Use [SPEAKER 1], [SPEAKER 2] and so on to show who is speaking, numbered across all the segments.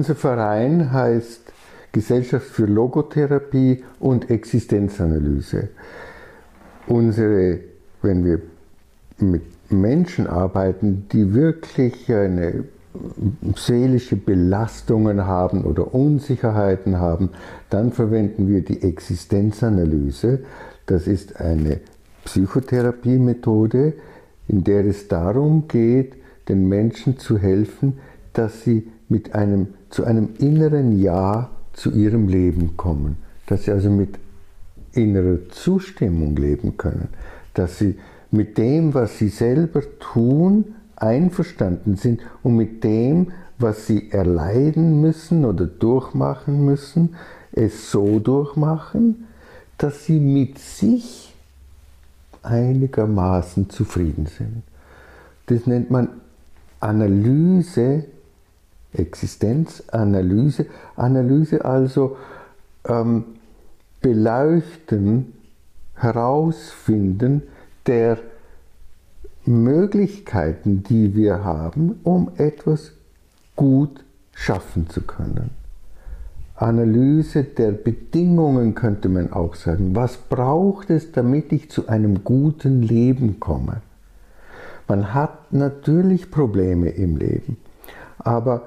[SPEAKER 1] Unser Verein heißt Gesellschaft für Logotherapie und Existenzanalyse. Unsere, wenn wir mit Menschen arbeiten, die wirklich eine seelische Belastungen haben oder Unsicherheiten haben, dann verwenden wir die Existenzanalyse. Das ist eine Psychotherapiemethode, in der es darum geht, den Menschen zu helfen, dass sie mit einem, zu einem inneren Ja zu ihrem Leben kommen, dass sie also mit innerer Zustimmung leben können, dass sie mit dem, was sie selber tun, einverstanden sind und mit dem, was sie erleiden müssen oder durchmachen müssen, es so durchmachen, dass sie mit sich einigermaßen zufrieden sind. Das nennt man Analyse, Existenzanalyse, Analyse also ähm, beleuchten, herausfinden der Möglichkeiten, die wir haben, um etwas gut schaffen zu können. Analyse der Bedingungen könnte man auch sagen. Was braucht es, damit ich zu einem guten Leben komme? Man hat natürlich Probleme im Leben, aber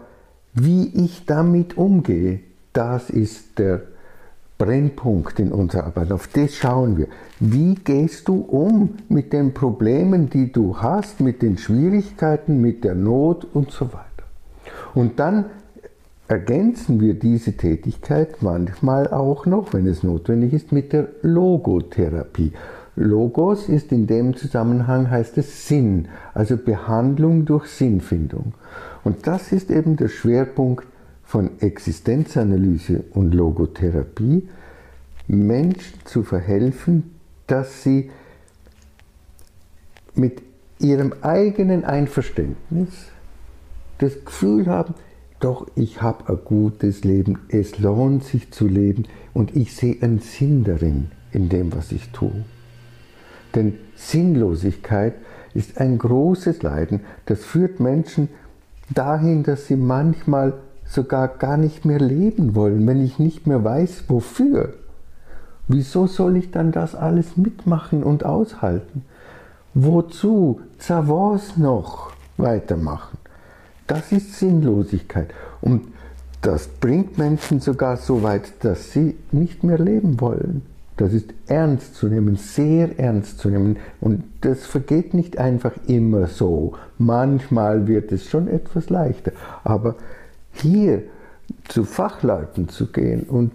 [SPEAKER 1] wie ich damit umgehe, das ist der Brennpunkt in unserer Arbeit. Auf das schauen wir. Wie gehst du um mit den Problemen, die du hast, mit den Schwierigkeiten, mit der Not und so weiter. Und dann ergänzen wir diese Tätigkeit manchmal auch noch, wenn es notwendig ist, mit der Logotherapie. Logos ist in dem Zusammenhang heißt es Sinn, also Behandlung durch Sinnfindung. Und das ist eben der Schwerpunkt von Existenzanalyse und Logotherapie, Menschen zu verhelfen, dass sie mit ihrem eigenen Einverständnis das Gefühl haben, doch ich habe ein gutes Leben, es lohnt sich zu leben und ich sehe einen Sinn darin, in dem, was ich tue. Denn Sinnlosigkeit ist ein großes Leiden, das führt Menschen dahin, dass sie manchmal sogar gar nicht mehr leben wollen, wenn ich nicht mehr weiß, wofür. Wieso soll ich dann das alles mitmachen und aushalten? Wozu Savants noch weitermachen? Das ist Sinnlosigkeit. Und das bringt Menschen sogar so weit, dass sie nicht mehr leben wollen. Das ist ernst zu nehmen, sehr ernst zu nehmen. Und das vergeht nicht einfach immer so. Manchmal wird es schon etwas leichter. Aber hier zu Fachleuten zu gehen und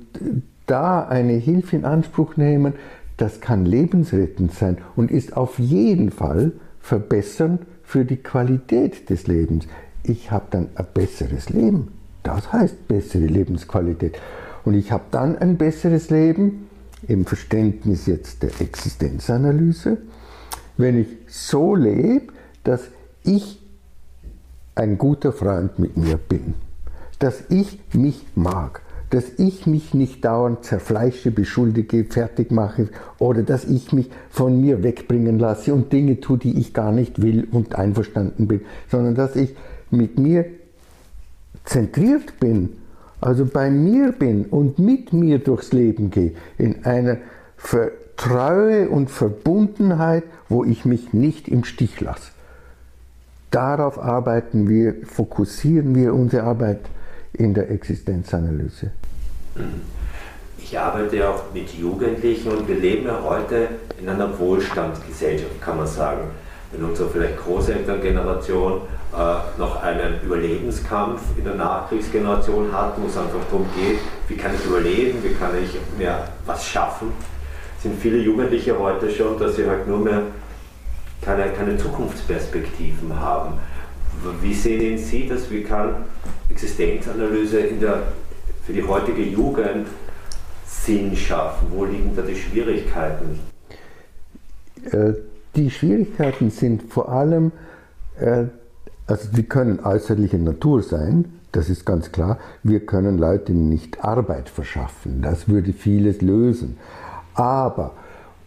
[SPEAKER 1] da eine Hilfe in Anspruch nehmen, das kann lebensrettend sein und ist auf jeden Fall verbessernd für die Qualität des Lebens. Ich habe dann ein besseres Leben. Das heißt bessere Lebensqualität. Und ich habe dann ein besseres Leben im Verständnis jetzt der Existenzanalyse, wenn ich so lebe, dass ich ein guter Freund mit mir bin dass ich mich mag, dass ich mich nicht dauernd zerfleische, beschuldige, fertig mache oder dass ich mich von mir wegbringen lasse und Dinge tue, die ich gar nicht will und einverstanden bin, sondern dass ich mit mir zentriert bin, also bei mir bin und mit mir durchs Leben gehe, in einer Treue und Verbundenheit, wo ich mich nicht im Stich lasse. Darauf arbeiten wir, fokussieren wir unsere Arbeit in der Existenzanalyse.
[SPEAKER 2] Ich arbeite ja auch mit Jugendlichen und wir leben ja heute in einer Wohlstandsgesellschaft, kann man sagen. Wenn unsere vielleicht Großelterngeneration äh, noch einen Überlebenskampf in der Nachkriegsgeneration hat, wo es einfach darum geht, wie kann ich überleben, wie kann ich mir was schaffen, sind viele Jugendliche heute schon, dass sie halt nur mehr keine, keine Zukunftsperspektiven haben. Wie sehen Sie das? Wie kann Existenzanalyse in der, für die heutige Jugend Sinn schaffen? Wo liegen da die Schwierigkeiten?
[SPEAKER 1] Äh, die Schwierigkeiten sind vor allem, äh, also die können äußerliche Natur sein, das ist ganz klar. Wir können Leuten nicht Arbeit verschaffen, das würde vieles lösen. Aber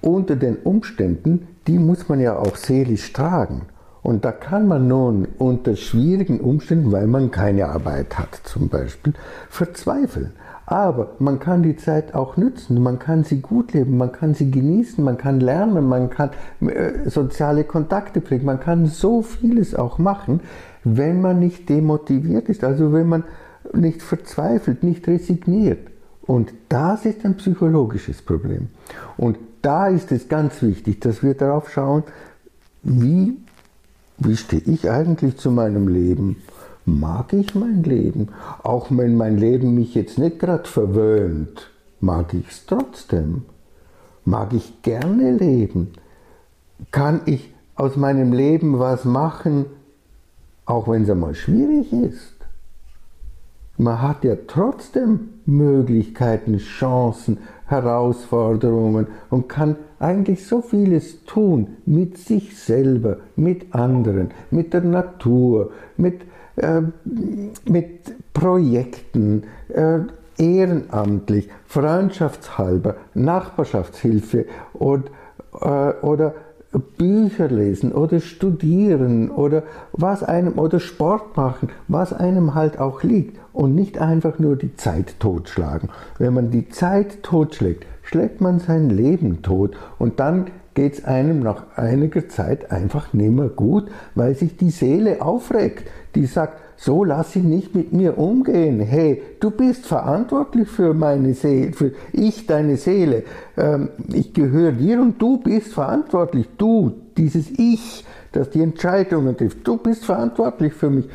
[SPEAKER 1] unter den Umständen, die muss man ja auch seelisch tragen. Und da kann man nun unter schwierigen Umständen, weil man keine Arbeit hat zum Beispiel, verzweifeln. Aber man kann die Zeit auch nützen, man kann sie gut leben, man kann sie genießen, man kann lernen, man kann äh, soziale Kontakte pflegen, man kann so vieles auch machen, wenn man nicht demotiviert ist, also wenn man nicht verzweifelt, nicht resigniert. Und das ist ein psychologisches Problem. Und da ist es ganz wichtig, dass wir darauf schauen, wie, wie stehe ich eigentlich zu meinem Leben? Mag ich mein Leben. Auch wenn mein Leben mich jetzt nicht gerade verwöhnt, mag ich es trotzdem. Mag ich gerne leben. Kann ich aus meinem Leben was machen, auch wenn es einmal schwierig ist. Man hat ja trotzdem Möglichkeiten, Chancen, Herausforderungen und kann eigentlich so vieles tun mit sich selber, mit anderen, mit der Natur, mit äh, mit Projekten, äh, ehrenamtlich, freundschaftshalber, Nachbarschaftshilfe und, äh, oder Bücher lesen oder studieren oder was einem oder Sport machen, was einem halt auch liegt und nicht einfach nur die Zeit totschlagen. Wenn man die Zeit totschlägt, schlägt man sein Leben tot und dann geht es einem nach einiger Zeit einfach nicht mehr gut, weil sich die Seele aufregt. Die sagt, so lass ich nicht mit mir umgehen. Hey, du bist verantwortlich für meine Seele, für ich, deine Seele. Ähm, ich gehöre dir und du bist verantwortlich. Du, dieses Ich, das die Entscheidungen trifft. Du bist verantwortlich für mich.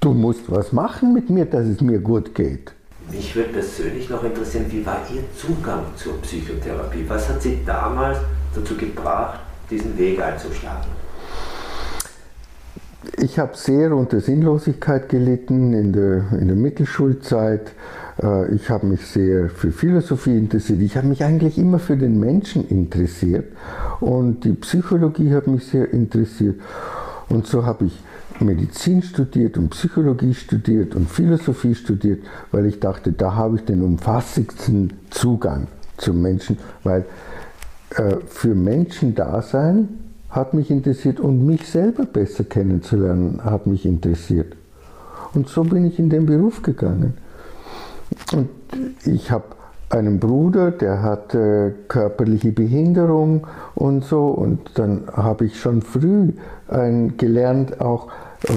[SPEAKER 1] Du musst was machen mit mir, dass es mir gut geht.
[SPEAKER 2] Mich würde persönlich noch interessieren, wie war Ihr Zugang zur Psychotherapie? Was hat Sie damals dazu gebracht, diesen Weg einzuschlagen?
[SPEAKER 1] Ich habe sehr unter Sinnlosigkeit gelitten in der, in der Mittelschulzeit. Äh, ich habe mich sehr für Philosophie interessiert. Ich habe mich eigentlich immer für den Menschen interessiert. Und die Psychologie hat mich sehr interessiert. Und so habe ich Medizin studiert und Psychologie studiert und Philosophie studiert, weil ich dachte, da habe ich den umfassendsten Zugang zum Menschen, weil äh, für Menschen da sein hat mich interessiert und mich selber besser kennenzulernen hat mich interessiert. Und so bin ich in den Beruf gegangen. Und ich habe einen Bruder, der hatte körperliche Behinderung und so. Und dann habe ich schon früh ein, gelernt, auch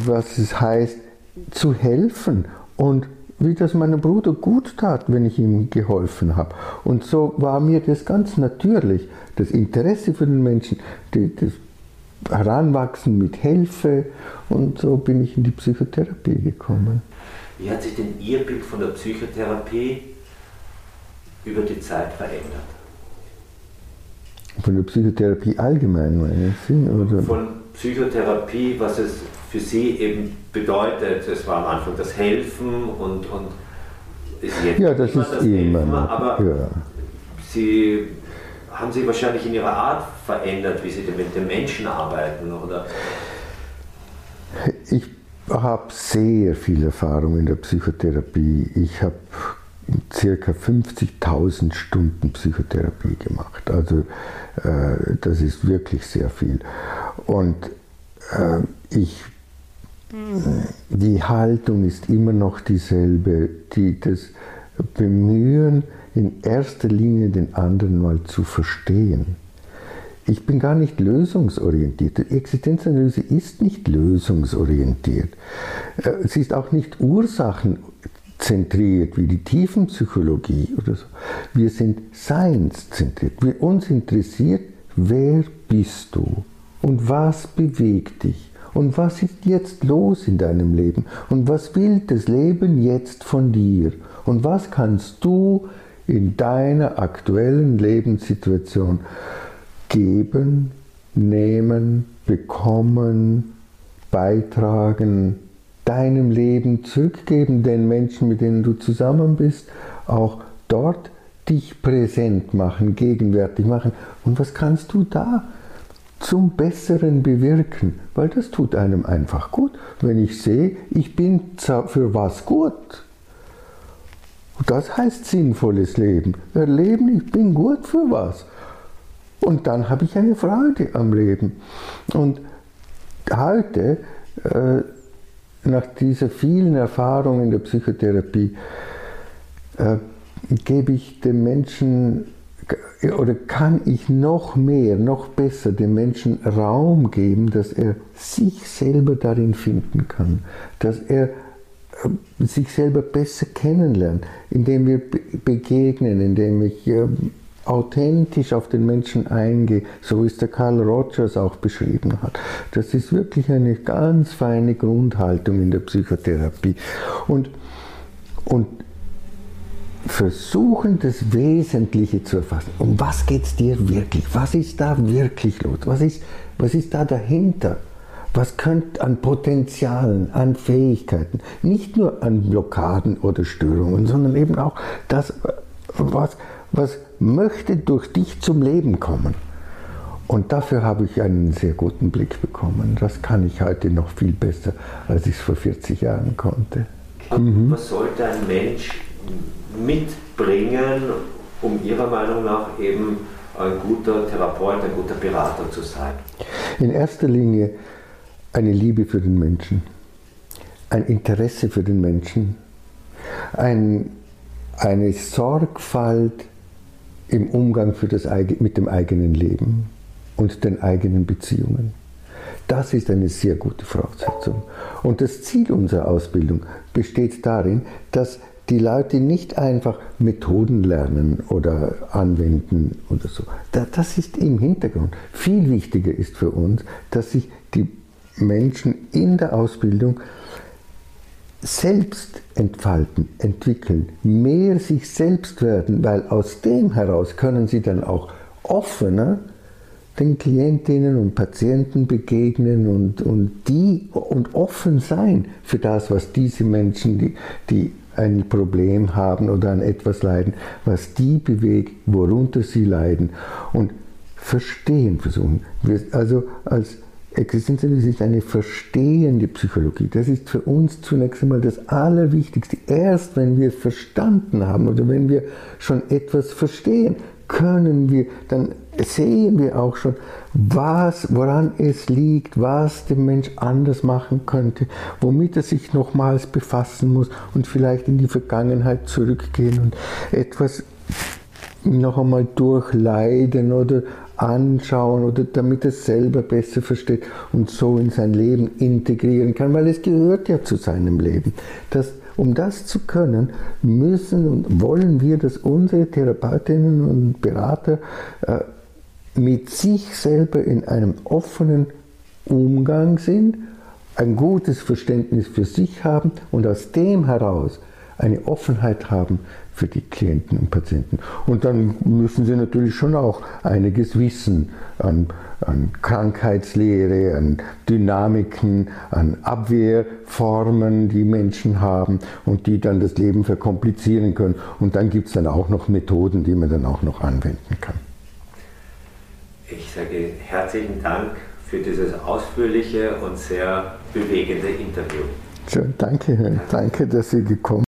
[SPEAKER 1] was es heißt, zu helfen und wie das meinem Bruder gut tat, wenn ich ihm geholfen habe. Und so war mir das ganz natürlich, das Interesse für den Menschen, die, das Heranwachsen mit Hilfe und so bin ich in die Psychotherapie gekommen.
[SPEAKER 2] Wie hat sich denn Ihr Bild von der Psychotherapie über die Zeit verändert?
[SPEAKER 1] Von der Psychotherapie allgemein, meine Sie?
[SPEAKER 2] Oder? Von Psychotherapie, was es für Sie eben bedeutet. Es war am Anfang das Helfen und, und
[SPEAKER 1] ist jetzt ja, das ist das immer, Helfen,
[SPEAKER 2] aber ja. Sie haben sich wahrscheinlich in ihrer Art verändert, wie sie mit den Menschen arbeiten, oder?
[SPEAKER 1] Ich habe sehr viel Erfahrung in der Psychotherapie. Ich habe circa 50.000 Stunden Psychotherapie gemacht. Also äh, das ist wirklich sehr viel. Und äh, ich, die Haltung ist immer noch dieselbe, die das Bemühen, in erster Linie den anderen mal zu verstehen. Ich bin gar nicht lösungsorientiert. Die Existenzanalyse ist nicht lösungsorientiert. Äh, sie ist auch nicht ursachenzentriert wie die Tiefenpsychologie oder so. Wir sind seinszentriert. Wir uns interessiert, wer bist du und was bewegt dich und was ist jetzt los in deinem Leben und was will das Leben jetzt von dir und was kannst du in deiner aktuellen Lebenssituation geben, nehmen, bekommen, beitragen, deinem Leben zurückgeben, den Menschen, mit denen du zusammen bist, auch dort dich präsent machen, gegenwärtig machen. Und was kannst du da zum Besseren bewirken? Weil das tut einem einfach gut, wenn ich sehe, ich bin für was gut. Und das heißt sinnvolles Leben. Erleben, ich bin gut für was. Und dann habe ich eine Freude am Leben. Und heute, äh, nach dieser vielen Erfahrung in der Psychotherapie, äh, gebe ich dem Menschen oder kann ich noch mehr, noch besser dem Menschen Raum geben, dass er sich selber darin finden kann, dass er äh, sich selber besser kennenlernt, indem wir begegnen, indem ich ähm, authentisch auf den Menschen eingehe, so wie es der Carl Rogers auch beschrieben hat. Das ist wirklich eine ganz feine Grundhaltung in der Psychotherapie. Und, und versuchen, das Wesentliche zu erfassen. Um was geht es dir wirklich? Was ist da wirklich los? Was ist, was ist da dahinter? Was könnte an Potenzialen, an Fähigkeiten, nicht nur an Blockaden oder Störungen, sondern eben auch das, was, was möchte durch dich zum Leben kommen. Und dafür habe ich einen sehr guten Blick bekommen. Das kann ich heute noch viel besser, als ich es vor 40 Jahren konnte.
[SPEAKER 2] Mhm. Was sollte ein Mensch mitbringen, um Ihrer Meinung nach eben ein guter Therapeut, ein guter Berater zu sein?
[SPEAKER 1] In erster Linie eine Liebe für den Menschen, ein Interesse für den Menschen, ein, eine Sorgfalt im Umgang für das, mit dem eigenen Leben und den eigenen Beziehungen. Das ist eine sehr gute Voraussetzung. Und das Ziel unserer Ausbildung besteht darin, dass die Leute nicht einfach Methoden lernen oder anwenden oder so. Das ist im Hintergrund. Viel wichtiger ist für uns, dass sich Menschen in der Ausbildung selbst entfalten, entwickeln, mehr sich selbst werden, weil aus dem heraus können sie dann auch offener den Klientinnen und Patienten begegnen und, und die und offen sein für das, was diese Menschen, die, die ein Problem haben oder an etwas leiden, was die bewegt, worunter sie leiden und verstehen versuchen. Also als Existenzialismus ist eine verstehende Psychologie. Das ist für uns zunächst einmal das Allerwichtigste. Erst wenn wir verstanden haben oder wenn wir schon etwas verstehen, können wir, dann sehen wir auch schon, was, woran es liegt, was der Mensch anders machen könnte, womit er sich nochmals befassen muss und vielleicht in die Vergangenheit zurückgehen und etwas noch einmal durchleiden oder anschauen oder damit er selber besser versteht und so in sein Leben integrieren kann, weil es gehört ja zu seinem Leben. Das, um das zu können, müssen und wollen wir, dass unsere Therapeutinnen und Berater äh, mit sich selber in einem offenen Umgang sind, ein gutes Verständnis für sich haben und aus dem heraus eine Offenheit haben für die Klienten und Patienten. Und dann müssen sie natürlich schon auch einiges wissen an, an Krankheitslehre, an Dynamiken, an Abwehrformen, die Menschen haben und die dann das Leben verkomplizieren können. Und dann gibt es dann auch noch Methoden, die man dann auch noch anwenden kann.
[SPEAKER 2] Ich sage herzlichen Dank für dieses ausführliche und sehr bewegende Interview.
[SPEAKER 1] Schön, danke, danke, dass Sie gekommen sind.